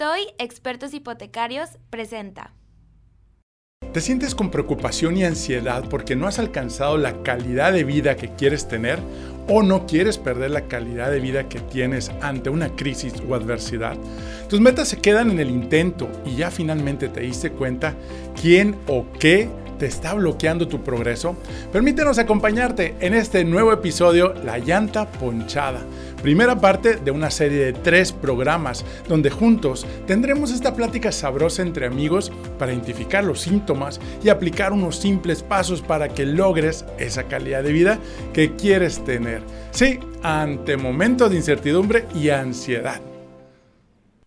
TOY Expertos Hipotecarios presenta. ¿Te sientes con preocupación y ansiedad porque no has alcanzado la calidad de vida que quieres tener o no quieres perder la calidad de vida que tienes ante una crisis o adversidad? Tus metas se quedan en el intento y ya finalmente te diste cuenta quién o qué te está bloqueando tu progreso? Permítenos acompañarte en este nuevo episodio La llanta ponchada primera parte de una serie de tres programas donde juntos tendremos esta plática sabrosa entre amigos para identificar los síntomas y aplicar unos simples pasos para que logres esa calidad de vida que quieres tener. Sí, ante momentos de incertidumbre y ansiedad.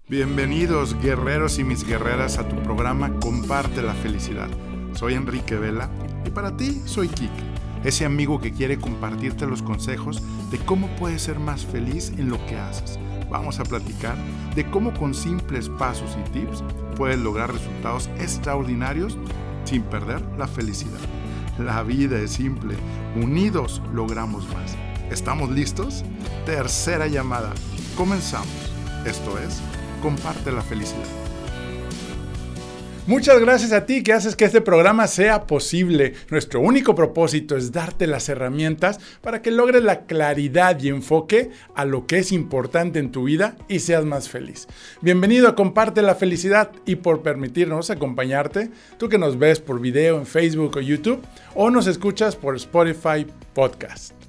Bienvenidos guerreros y mis guerreras a tu programa Comparte la felicidad. Soy Enrique Vela y para ti soy Kike ese amigo que quiere compartirte los consejos de cómo puedes ser más feliz en lo que haces. Vamos a platicar de cómo con simples pasos y tips puedes lograr resultados extraordinarios sin perder la felicidad. La vida es simple, unidos logramos más. ¿Estamos listos? Tercera llamada. Comenzamos. Esto es, comparte la felicidad. Muchas gracias a ti que haces que este programa sea posible. Nuestro único propósito es darte las herramientas para que logres la claridad y enfoque a lo que es importante en tu vida y seas más feliz. Bienvenido a Comparte la Felicidad y por permitirnos acompañarte, tú que nos ves por video en Facebook o YouTube o nos escuchas por Spotify Podcast.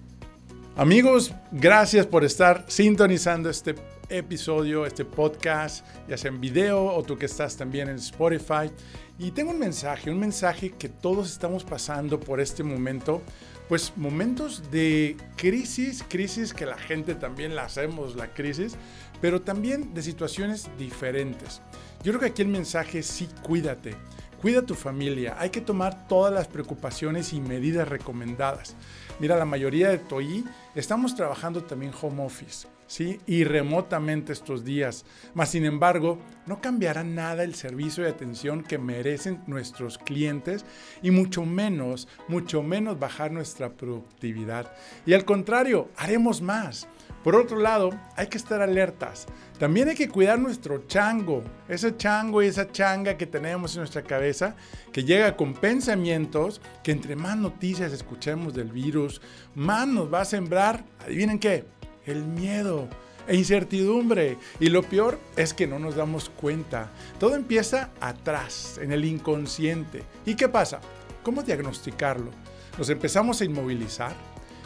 Amigos, gracias por estar sintonizando este episodio, este podcast, ya sea en video o tú que estás también en Spotify. Y tengo un mensaje, un mensaje que todos estamos pasando por este momento, pues momentos de crisis, crisis que la gente también la hacemos, la crisis, pero también de situaciones diferentes. Yo creo que aquí el mensaje es sí, cuídate. Cuida tu familia, hay que tomar todas las preocupaciones y medidas recomendadas. Mira, la mayoría de TOI estamos trabajando también home office. ¿sí? y remotamente estos días. Mas, sin embargo, no cambiará nada el servicio de atención que merecen nuestros clientes y mucho menos, mucho menos bajar nuestra productividad. Y al contrario, haremos más. Por otro lado, hay que estar alertas. También hay que cuidar nuestro chango, ese chango y esa changa que tenemos en nuestra cabeza, que llega con pensamientos que entre más noticias escuchemos del virus, más nos va a sembrar, adivinen qué, el miedo e incertidumbre. Y lo peor es que no nos damos cuenta. Todo empieza atrás, en el inconsciente. ¿Y qué pasa? ¿Cómo diagnosticarlo? Nos empezamos a inmovilizar,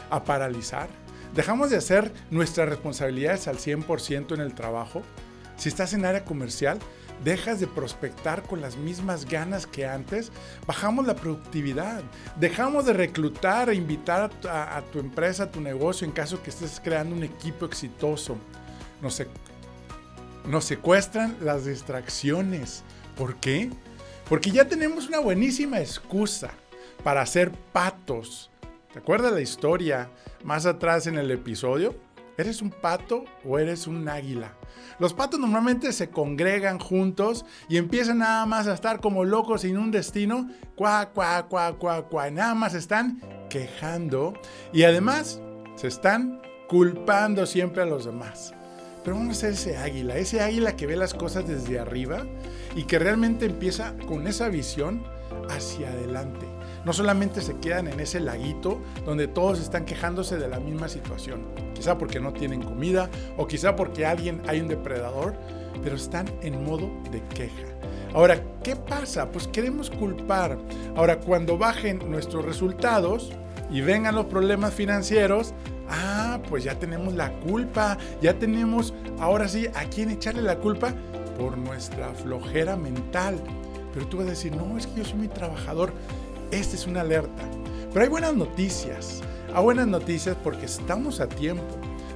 a paralizar. Dejamos de hacer nuestras responsabilidades al 100% en el trabajo. Si estás en área comercial, dejas de prospectar con las mismas ganas que antes, bajamos la productividad, dejamos de reclutar e invitar a, tu empresa, a tu negocio, en caso que estés creando un equipo exitoso. Nos, nos secuestran las distracciones. ¿Por qué? Porque ya tenemos una buenísima excusa para hacer patos. ¿Te acuerdas la historia más atrás en el episodio? ¿Eres un pato o eres un águila? Los patos normalmente se congregan juntos y empiezan nada más a estar como locos sin un destino, cuá, cuá, cuá, cuá, cuá, nada más están quejando y además se están culpando siempre a los demás. Pero vamos a ser ese águila, ese águila que ve las cosas desde arriba y que realmente empieza con esa visión hacia adelante no solamente se quedan en ese laguito donde todos están quejándose de la misma situación, quizá porque no tienen comida o quizá porque alguien hay un depredador, pero están en modo de queja. Ahora, ¿qué pasa? Pues queremos culpar. Ahora, cuando bajen nuestros resultados y vengan los problemas financieros, ah, pues ya tenemos la culpa, ya tenemos ahora sí a quién echarle la culpa por nuestra flojera mental. Pero tú vas a decir, no, es que yo soy muy trabajador. Esta es una alerta. Pero hay buenas noticias. Hay buenas noticias porque estamos a tiempo.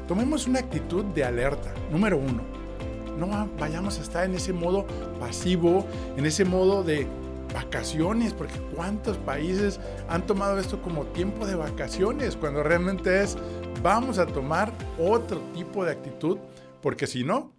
Tomemos una actitud de alerta. Número uno, no vayamos a estar en ese modo pasivo, en ese modo de vacaciones, porque cuántos países han tomado esto como tiempo de vacaciones, cuando realmente es vamos a tomar otro tipo de actitud, porque si no,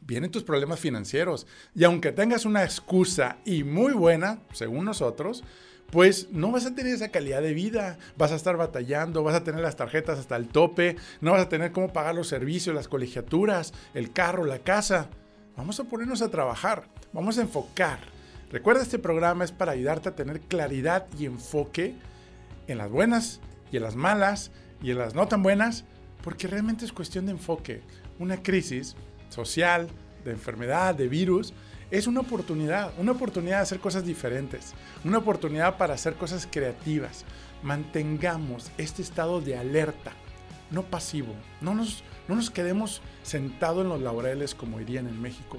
vienen tus problemas financieros. Y aunque tengas una excusa y muy buena, según nosotros, pues no vas a tener esa calidad de vida, vas a estar batallando, vas a tener las tarjetas hasta el tope, no vas a tener cómo pagar los servicios, las colegiaturas, el carro, la casa. vamos a ponernos a trabajar, vamos a enfocar. Recuerda, este programa es para ayudarte a tener claridad y enfoque en las buenas y en las malas y en las no tan buenas, porque realmente es cuestión de enfoque. Una crisis social, de enfermedad, de virus, es una oportunidad, una oportunidad de hacer cosas diferentes, una oportunidad para hacer cosas creativas. Mantengamos este estado de alerta, no pasivo. No nos, no nos quedemos sentados en los laureles como dirían en México.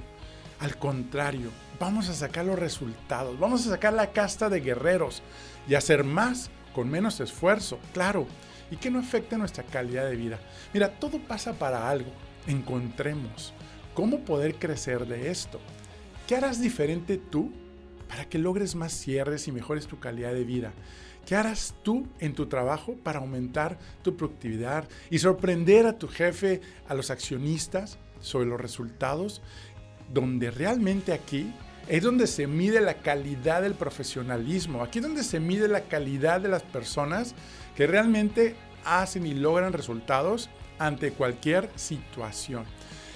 Al contrario, vamos a sacar los resultados, vamos a sacar la casta de guerreros y hacer más con menos esfuerzo, claro, y que no afecte nuestra calidad de vida. Mira, todo pasa para algo. Encontremos cómo poder crecer de esto. ¿Qué harás diferente tú para que logres más cierres y mejores tu calidad de vida? ¿Qué harás tú en tu trabajo para aumentar tu productividad y sorprender a tu jefe, a los accionistas sobre los resultados? Donde realmente aquí es donde se mide la calidad del profesionalismo. Aquí es donde se mide la calidad de las personas que realmente hacen y logran resultados ante cualquier situación.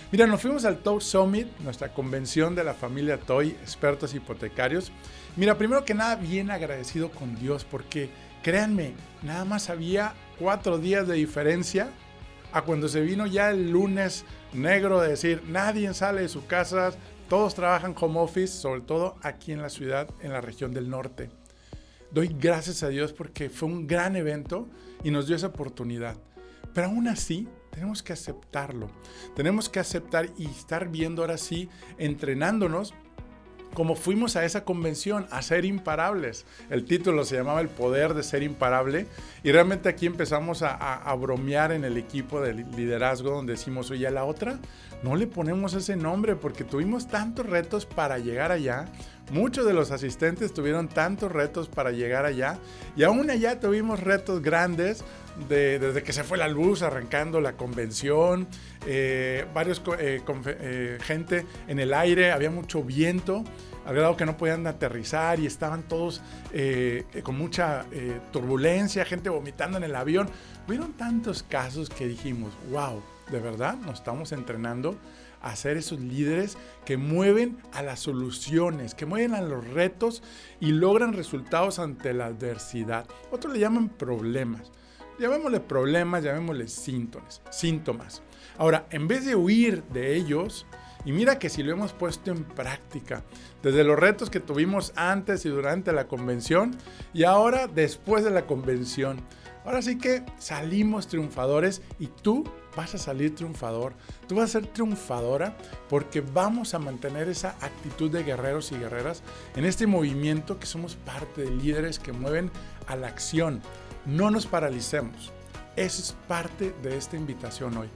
Mira, nos fuimos al Toy Summit, nuestra convención de la familia Toy, expertos hipotecarios. Mira, primero que nada, bien agradecido con Dios, porque créanme, nada más había cuatro días de diferencia a cuando se vino ya el lunes negro de decir, nadie sale de su casa, todos trabajan home office, sobre todo aquí en la ciudad, en la región del norte. Doy gracias a Dios porque fue un gran evento y nos dio esa oportunidad. Pero aún así, tenemos que aceptarlo. Tenemos que aceptar y estar viendo ahora sí, entrenándonos como fuimos a esa convención, a ser imparables. El título se llamaba El poder de ser imparable y realmente aquí empezamos a, bromear en el equipo de liderazgo donde decimos, oye, a la otra no le ponemos ese nombre porque tuvimos tantos retos para llegar allá. Muchos de los asistentes tuvieron tantos retos para llegar allá y aún allá tuvimos retos grandes desde que se fue la luz, arrancando la convención, eh, varios eh, eh, gente en el aire, había mucho viento, al grado que no podían aterrizar y estaban todos con mucha turbulencia, gente vomitando en el avión. Hubieron tantos casos que dijimos, wow, de verdad nos estamos entrenando a ser esos líderes que mueven a las soluciones, que mueven a los retos y logran resultados ante la adversidad. Otros le llaman problemas. Llamémosle problemas, llamémosle síntomas, síntomas. Ahora, en vez de huir de ellos, y mira que si lo hemos puesto en práctica, desde los retos que tuvimos antes y durante la convención, y ahora después de la convención, ahora sí que salimos triunfadores y tú vas a salir triunfador, tú vas a ser triunfadora porque vamos a mantener esa actitud de guerreros y guerreras en este movimiento que somos parte de líderes que mueven a la acción, no nos paralicemos. Eso es parte de esta invitación hoy.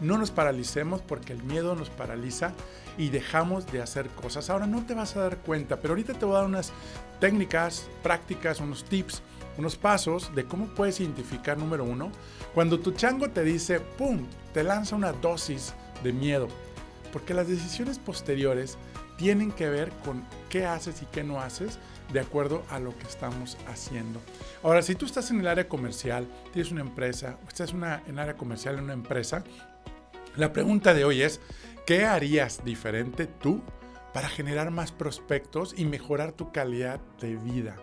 No nos paralicemos porque el miedo nos paraliza y dejamos de hacer cosas. Ahora no te vas a dar cuenta, pero ahorita te voy a dar unas técnicas, prácticas, unos tips, unos pasos de cómo puedes identificar, número uno, cuando tu chango te dice, ¡pum!, te lanza una dosis de miedo. Porque las decisiones posteriores tienen que ver con qué haces y qué no haces de acuerdo a lo que estamos haciendo. Ahora, si tú estás en el área comercial, tienes una empresa, o estás en área comercial en una empresa, la pregunta de hoy es, ¿qué harías diferente tú para generar más prospectos y mejorar tu calidad de vida?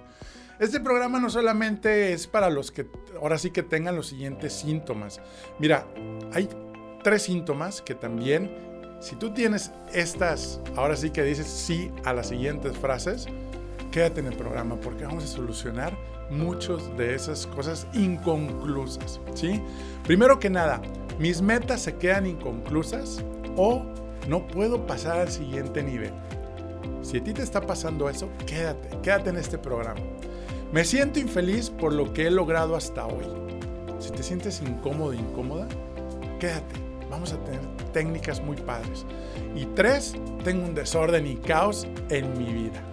Este programa no solamente es para los que ahora sí que tengan los siguientes síntomas. Mira, hay tres síntomas que también, si tú tienes estas, ahora sí que dices sí a las siguientes frases, quédate en el programa porque vamos a solucionar muchas de esas cosas inconclusas, ¿sí? Primero que nada, mis metas se quedan inconclusas o no puedo pasar al siguiente nivel. Si a ti te está pasando eso, quédate, quédate en este programa. Me siento infeliz por lo que he logrado hasta hoy. Si te sientes incómodo, incómoda, quédate. Vamos a tener técnicas muy padres. Y tres, tengo un desorden y caos en mi vida.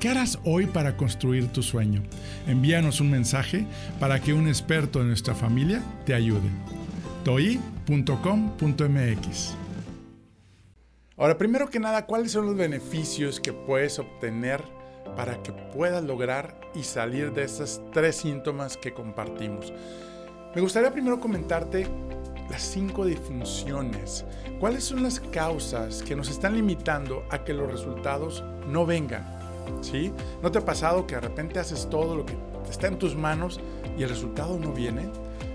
¿Qué harás hoy para construir tu sueño? Envíanos un mensaje para que un experto de nuestra familia te ayude. toi.com.mx Ahora, primero que nada, ¿cuáles son los beneficios que puedes obtener para que puedas lograr y salir de esos tres síntomas que compartimos? Me gustaría primero comentarte las cinco disfunciones. ¿Cuáles son las causas que nos están limitando a que los resultados no vengan? ¿Sí? ¿No te ha pasado que de repente haces todo lo que está en tus manos y el resultado no viene?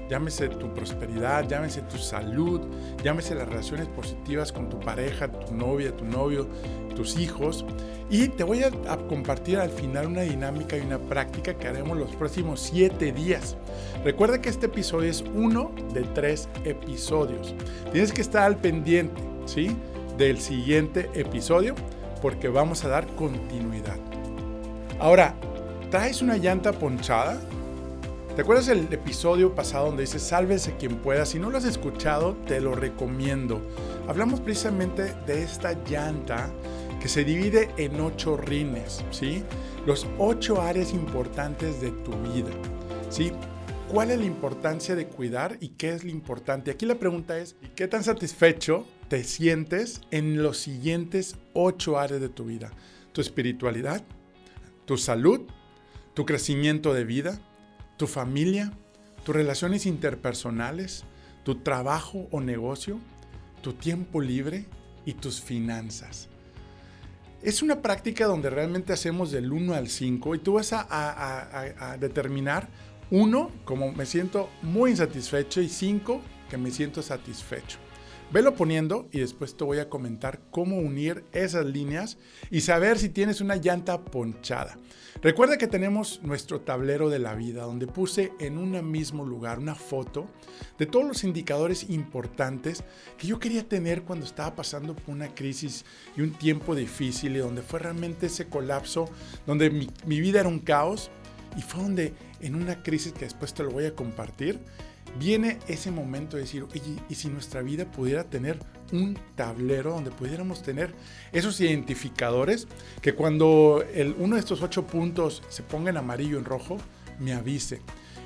Llámese tu prosperidad, llámese tu salud, llámese las relaciones positivas con tu pareja, tu novia, tu novio, tus hijos. Y te voy a, compartir al final una dinámica y una práctica que haremos los próximos siete días. Recuerda que este episodio es uno de tres episodios. Tienes que estar al pendiente, ¿sí? Del siguiente episodio porque vamos a dar continuidad. Ahora, ¿traes una llanta ponchada? ¿Te acuerdas el episodio pasado donde dice sálvese quien pueda? Si no lo has escuchado, te lo recomiendo. Hablamos precisamente de esta llanta que se divide en ocho rines, ¿sí? Los ocho áreas importantes de tu vida, ¿sí? ¿Cuál es la importancia de cuidar y qué es lo importante? Aquí la pregunta es, ¿qué tan satisfecho te sientes en los siguientes ocho áreas de tu vida? Tu espiritualidad, tu salud, tu crecimiento de vida, tu familia, tus relaciones interpersonales, tu trabajo o negocio, tu tiempo libre y tus finanzas. Es una práctica donde realmente hacemos del 1 al 5 y tú vas a, determinar 1 como me siento muy insatisfecho y 5 que me siento satisfecho. Velo poniendo y después te voy a comentar cómo unir esas líneas y saber si tienes una llanta ponchada. Recuerda que tenemos nuestro tablero de la vida donde puse en un mismo lugar una foto de todos los indicadores importantes que yo quería tener cuando estaba pasando por una crisis y un tiempo difícil y donde fue realmente ese colapso, donde mi, mi vida era un caos y fue donde en una crisis que después te lo voy a compartir, viene ese momento de decir, oye, ¿y si nuestra vida pudiera tener un tablero donde pudiéramos tener esos identificadores que cuando el, uno de estos ocho puntos se ponga en amarillo en rojo, me avise?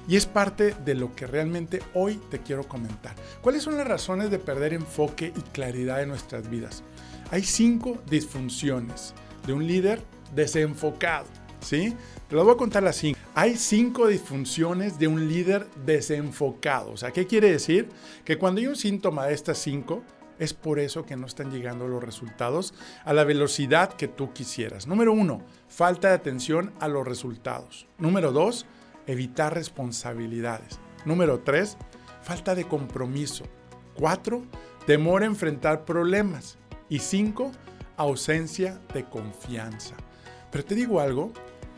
Y es parte de lo que realmente hoy te quiero comentar. ¿Cuáles son las razones de perder enfoque y claridad en nuestras vidas? Hay cinco disfunciones de un líder desenfocado. ¿Sí? Te lo voy a contar las cinco. Hay cinco disfunciones de un líder desenfocado. O sea, ¿qué quiere decir? Que cuando hay un síntoma de estas cinco, es por eso que no están llegando los resultados a la velocidad que tú quisieras. Número uno, falta de atención a los resultados. Número dos, evitar responsabilidades. Número tres, falta de compromiso. Cuatro, temor a enfrentar problemas. Y cinco, ausencia de confianza. Pero te digo algo,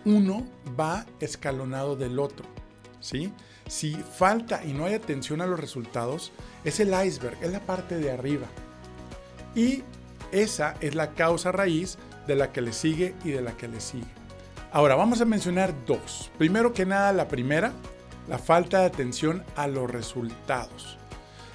uno va escalonado del otro. ¿sí? Si falta y no hay atención a los resultados, es el iceberg, es la parte de arriba. Y esa es la causa raíz de la que le sigue y de la que le sigue. Ahora vamos a mencionar dos. Primero que nada, la primera, la falta de atención a los resultados.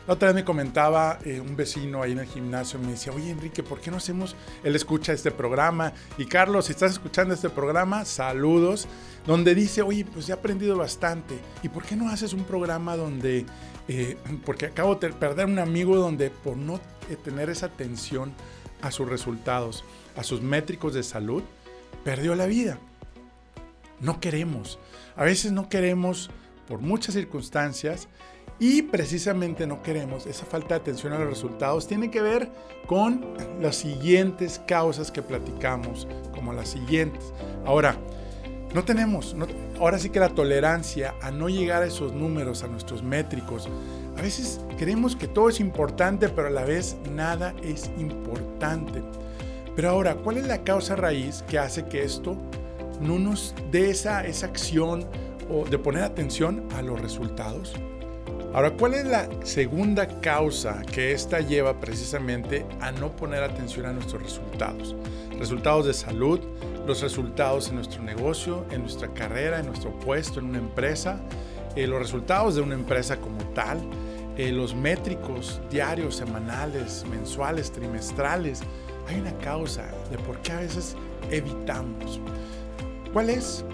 La otra vez me comentaba eh, un vecino ahí en el gimnasio, me decía, oye Enrique, ¿por qué no hacemos? Él escucha este programa. Y Carlos, si estás escuchando este programa, saludos, donde dice, oye, pues he aprendido bastante. ¿Y por qué no haces un programa donde, eh, porque acabo de perder un amigo donde por no eh, tener esa atención a sus resultados, a sus métricos de salud, perdió la vida? No queremos. A veces no queremos por muchas circunstancias y precisamente no queremos esa falta de atención a los resultados. Tiene que ver con las siguientes causas que platicamos, como las siguientes. Ahora, no tenemos, ahora sí que la tolerancia a no llegar a esos números, a nuestros métricos. A veces creemos que todo es importante, pero a la vez nada es importante. Pero ahora, ¿cuál es la causa raíz que hace que esto no nos dé esa, esa acción o de poner atención a los resultados? Ahora, ¿cuál es la segunda causa que esta lleva precisamente a no poner atención a nuestros resultados? Resultados de salud, los resultados en nuestro negocio, en nuestra carrera, en nuestro puesto, en una empresa, eh, los resultados de una empresa como tal, eh, los métricos diarios, semanales, mensuales, trimestrales. Hay una causa de por qué a veces evitamos. ¿Cuál es?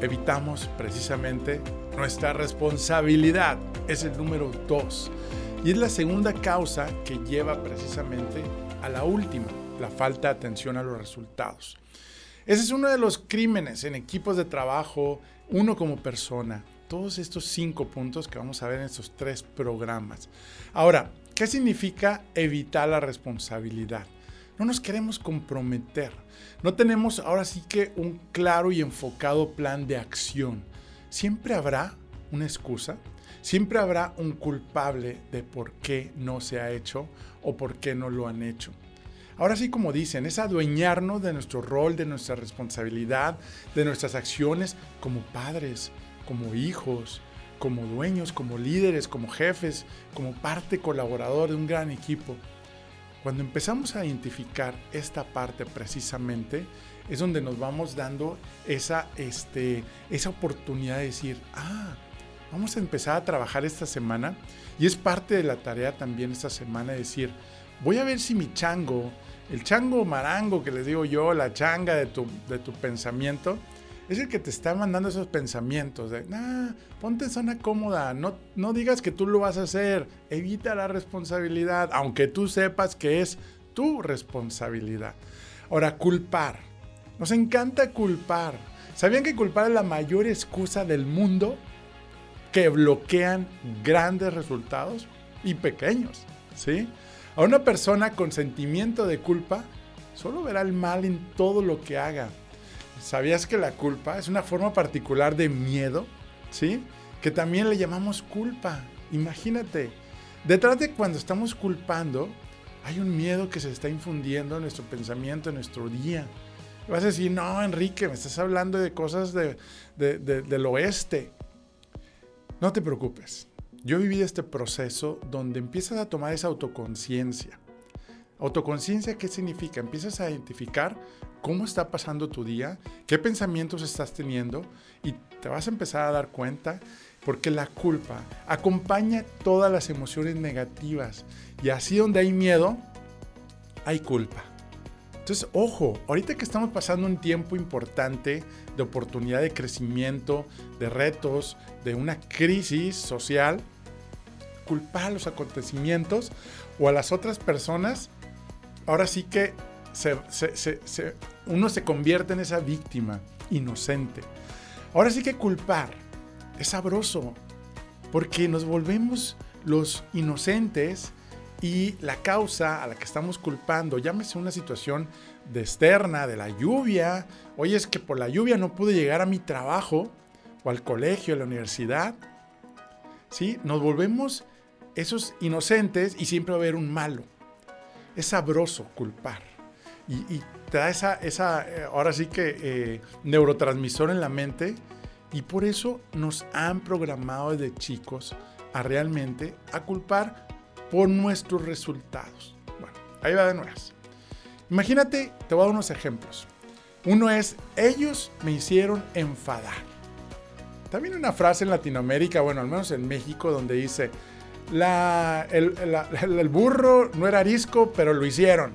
Evitamos precisamente nuestra responsabilidad. Es el número dos. Y es la segunda causa que lleva precisamente a la última, la falta de atención a los resultados. Ese es uno de los crímenes en equipos de trabajo, uno como persona. Todos estos cinco puntos que vamos a ver en estos tres programas. Ahora, ¿qué significa evitar la responsabilidad? No nos queremos comprometer. No tenemos ahora sí que un claro y enfocado plan de acción. Siempre habrá una excusa, siempre habrá un culpable de por qué no se ha hecho o por qué no lo han hecho. Ahora sí, como dicen, es adueñarnos de nuestro rol, de nuestra responsabilidad, de nuestras acciones como padres, como hijos, como dueños, como líderes, como jefes, como parte colaborador de un gran equipo. Cuando empezamos a identificar esta parte precisamente, es donde nos vamos dando esa, este, esa oportunidad de decir, ah, vamos a empezar a trabajar esta semana. Y es parte de la tarea también esta semana decir, voy a ver si mi chango, el chango marango que les digo yo, la changa de tu, de tu pensamiento, es el que te está mandando esos pensamientos de, nah, ponte en zona cómoda, no, no digas que tú lo vas a hacer, evita la responsabilidad, aunque tú sepas que es tu responsabilidad. Ahora, culpar. Nos encanta culpar. ¿Sabían que culpar es la mayor excusa del mundo que bloquean grandes resultados y pequeños? ¿Sí? A una persona con sentimiento de culpa solo verá el mal en todo lo que haga. ¿Sabías que la culpa es una forma particular de miedo? ¿Sí? Que también le llamamos culpa. Imagínate, detrás de cuando estamos culpando, hay un miedo que se está infundiendo en nuestro pensamiento, en nuestro día. Vas a decir, no, Enrique, me estás hablando de cosas del oeste. No te preocupes. Yo he vivido este proceso donde empiezas a tomar esa autoconciencia. Autoconciencia, ¿qué significa? Empiezas a identificar cómo está pasando tu día, qué pensamientos estás teniendo y te vas a empezar a dar cuenta porque la culpa acompaña todas las emociones negativas. Y así donde hay miedo, hay culpa. Entonces, ojo, ahorita que estamos pasando un tiempo importante de oportunidad de crecimiento, de retos, de una crisis social, culpar los acontecimientos o a las otras personas, ahora sí que uno se convierte en esa víctima inocente. Ahora sí que culpar es sabroso, porque nos volvemos los inocentes y la causa a la que estamos culpando, llámese una situación de externa, de la lluvia, oye es que por la lluvia no pude llegar a mi trabajo o al colegio, a la universidad, ¿sí? Nos volvemos esos inocentes y siempre va a haber un malo. Es sabroso culpar. Y, te da esa, esa, eh, ahora sí que, eh, neurotransmisor en la mente. Y por eso nos han programado desde chicos a realmente a culpar por nuestros resultados. Bueno, ahí va de nuevo. Imagínate, te voy a dar unos ejemplos. Uno es, ellos me hicieron enfadar. También una frase en Latinoamérica, bueno, al menos en México, donde dice, la, el, burro no era arisco, pero lo hicieron.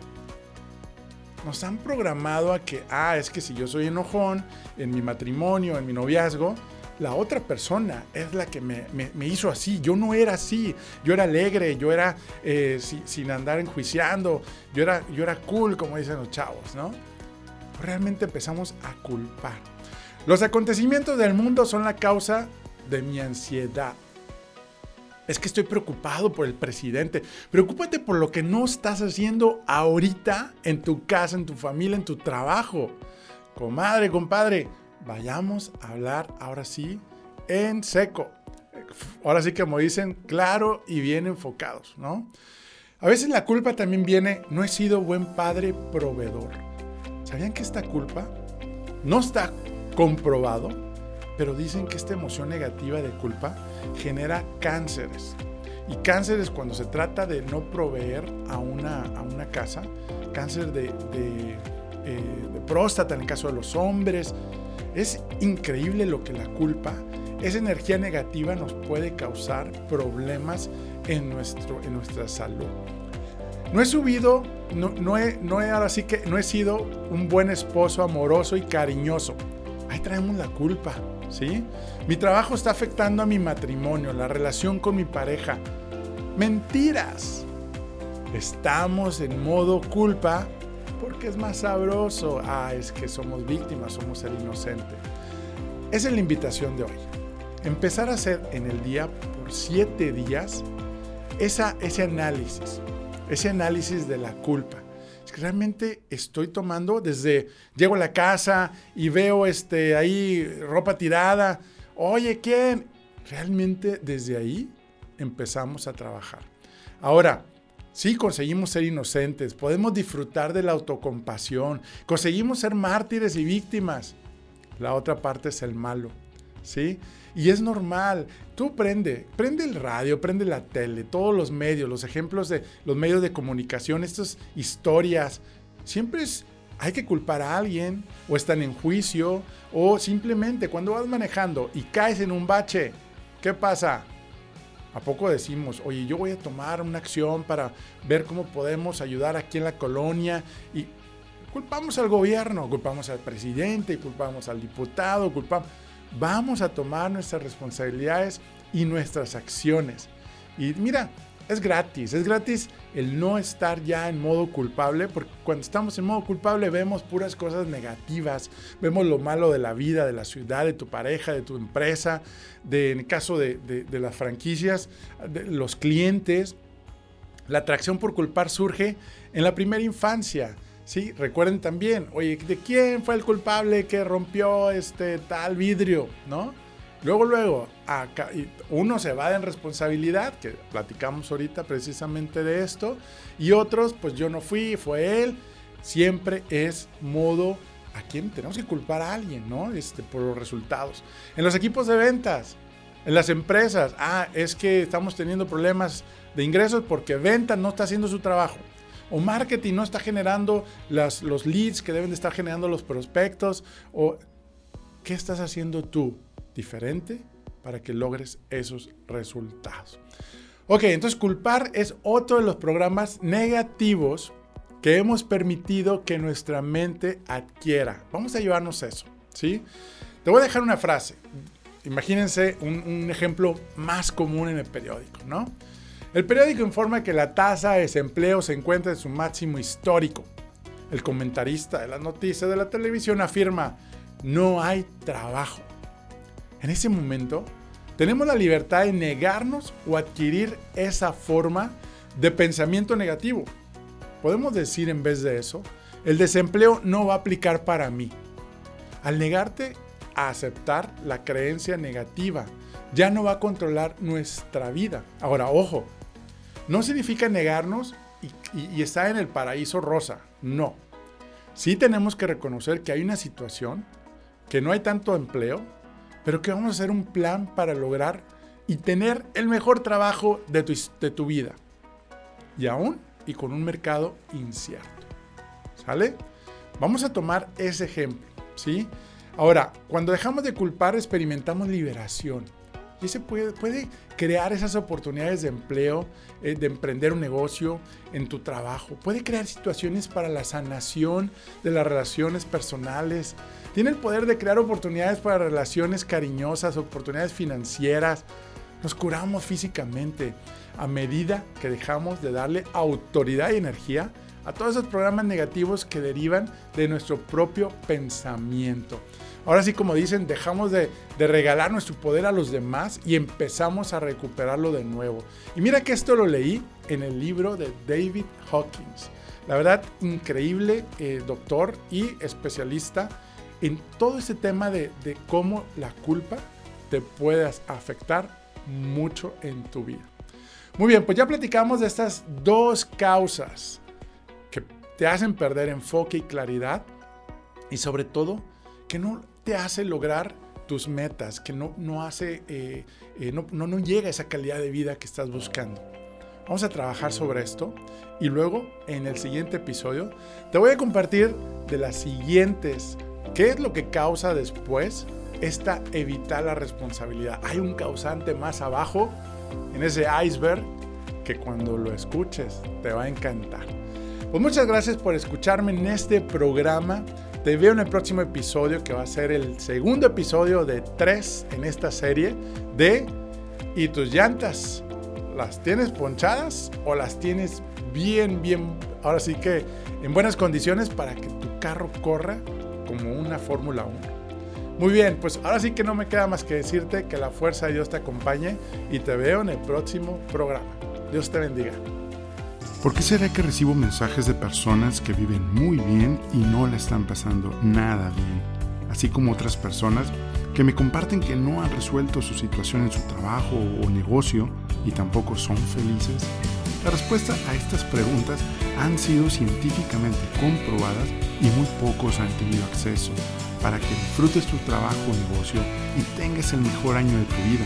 Nos han programado a que, ah, es que si yo soy enojón en mi matrimonio, en mi noviazgo, la otra persona es la que me, hizo así. Yo no era así. Yo era alegre, yo era eh, sin andar enjuiciando, yo era, yo era cool, como dicen los chavos, ¿no? Realmente empezamos a culpar. Los acontecimientos del mundo son la causa de mi ansiedad. Es que estoy preocupado por el presidente. Preocúpate por lo que no estás haciendo ahorita en tu casa, en tu familia, en tu trabajo. Comadre, compadre, vayamos a hablar ahora sí en seco. Ahora sí, como dicen, claro y bien enfocados, ¿no? A veces la culpa también viene, no he sido buen padre proveedor. ¿Sabían que esta culpa no está comprobado? Pero dicen que esta emoción negativa de culpa genera cánceres. Y cánceres cuando se trata de no proveer a una, a una casa, cáncer de, de, eh, de próstata en el caso de los hombres. Es increíble lo que la culpa, esa energía negativa nos puede causar problemas en, nuestro, en nuestra salud. No he subido, no, no, he, no he, ahora sí que no he sido un buen esposo amoroso y cariñoso. Ahí traemos la culpa, ¿sí? Mi trabajo está afectando a mi matrimonio, la relación con mi pareja. Mentiras. Estamos en modo culpa porque es más sabroso. Ah, es que somos víctimas, somos el inocente. Esa es la invitación de hoy. Empezar a hacer en el día por siete días ese análisis ese análisis de la culpa. Realmente estoy tomando desde, llego a la casa y veo este, ahí ropa tirada. Oye, ¿quién? Realmente desde ahí empezamos a trabajar. Ahora, sí conseguimos ser inocentes, podemos disfrutar de la autocompasión, conseguimos ser mártires y víctimas. La otra parte es el malo, ¿sí? Y es normal. Tú prende, prende el radio, prende la tele, todos los medios, los ejemplos de los medios de comunicación, estas historias. Siempre es, hay que culpar a alguien, o están en juicio, o simplemente cuando vas manejando y caes en un bache, ¿qué pasa? ¿A poco decimos, oye, yo voy a tomar una acción para ver cómo podemos ayudar aquí en la colonia? Y culpamos al gobierno, culpamos al presidente, culpamos al diputado, culpamos vamos a tomar nuestras responsabilidades y nuestras acciones. Y mira, es gratis, es gratis el no estar ya en modo culpable, porque cuando estamos en modo culpable vemos puras cosas negativas, vemos lo malo de la vida, de la ciudad, de tu pareja, de tu empresa, de, en el caso de, de las franquicias, de los clientes. La atracción por culpar surge en la primera infancia. Sí, recuerden también, oye, ¿de quién fue el culpable que rompió este tal vidrio? ¿No? Luego, luego, uno se va en responsabilidad, que platicamos ahorita precisamente de esto, y otros, pues yo no fui, fue él. Siempre es modo a quién tenemos que culpar a alguien, ¿no? Este, por los resultados. En los equipos de ventas, en las empresas, ah, es que estamos teniendo problemas de ingresos porque ventas no está haciendo su trabajo o marketing no está generando los leads que deben de estar generando los prospectos, o qué estás haciendo tú diferente para que logres esos resultados. Ok, entonces culpar es otro de los programas negativos que hemos permitido que nuestra mente adquiera. Vamos a llevarnos eso, ¿sí? Te voy a dejar una frase. Imagínense un, un ejemplo más común en el periódico, ¿no? El periódico informa que la tasa de desempleo se encuentra en su máximo histórico. El comentarista de las noticias de la televisión afirma, no hay trabajo. En ese momento, tenemos la libertad de negarnos o adquirir esa forma de pensamiento negativo. Podemos decir en vez de eso, el desempleo no va a aplicar para mí. Al negarte a aceptar la creencia negativa, ya no va a controlar nuestra vida. Ahora, ojo, no significa negarnos y, estar en el paraíso rosa, no. Sí tenemos que reconocer que hay una situación, que no hay tanto empleo, pero que vamos a hacer un plan para lograr y tener el mejor trabajo de tu, de tu vida. Y aún y con un mercado incierto. ¿Sale? Vamos a tomar ese ejemplo, ¿sí? Ahora, cuando dejamos de culpar, experimentamos liberación. Y se puede, puede crear esas oportunidades de empleo, eh, de emprender un negocio en tu trabajo. Puede crear situaciones para la sanación de las relaciones personales. Tiene el poder de crear oportunidades para relaciones cariñosas, oportunidades financieras. Nos curamos físicamente a medida que dejamos de darle autoridad y energía a todos esos programas negativos que derivan de nuestro propio pensamiento. Ahora sí, como dicen, dejamos de, regalar nuestro poder a los demás y empezamos a recuperarlo de nuevo. Y mira que esto lo leí en el libro de David Hawkins. La verdad, increíble eh, doctor y especialista en todo ese tema de, de cómo la culpa te puede afectar mucho en tu vida. Muy bien, pues ya platicamos de estas dos causas que te hacen perder enfoque y claridad y sobre todo que no te hace lograr tus metas, que no, no hace, eh, eh, no, no, no llega a esa calidad de vida que estás buscando. Vamos a trabajar sobre esto y luego en el siguiente episodio te voy a compartir de las siguientes, qué es lo que causa después esta evitar la responsabilidad. Hay un causante más abajo en ese iceberg que cuando lo escuches te va a encantar. Pues muchas gracias por escucharme en este programa. Te veo en el próximo episodio que va a ser el segundo episodio de tres en esta serie de ¿Y tus llantas? ¿Las tienes ponchadas o las tienes bien, bien, ahora sí que en buenas condiciones para que tu carro corra como una Fórmula 1? Muy bien, pues ahora sí que no me queda más que decirte que la fuerza de Dios te acompañe y te veo en el próximo programa. Dios te bendiga. ¿Por qué será que recibo mensajes de personas que viven muy bien y no le están pasando nada bien? Así como otras personas que me comparten que no han resuelto su situación en su trabajo o negocio y tampoco son felices. La respuesta a estas preguntas han sido científicamente comprobadas y muy pocos han tenido acceso para que disfrutes tu trabajo o negocio y tengas el mejor año de tu vida.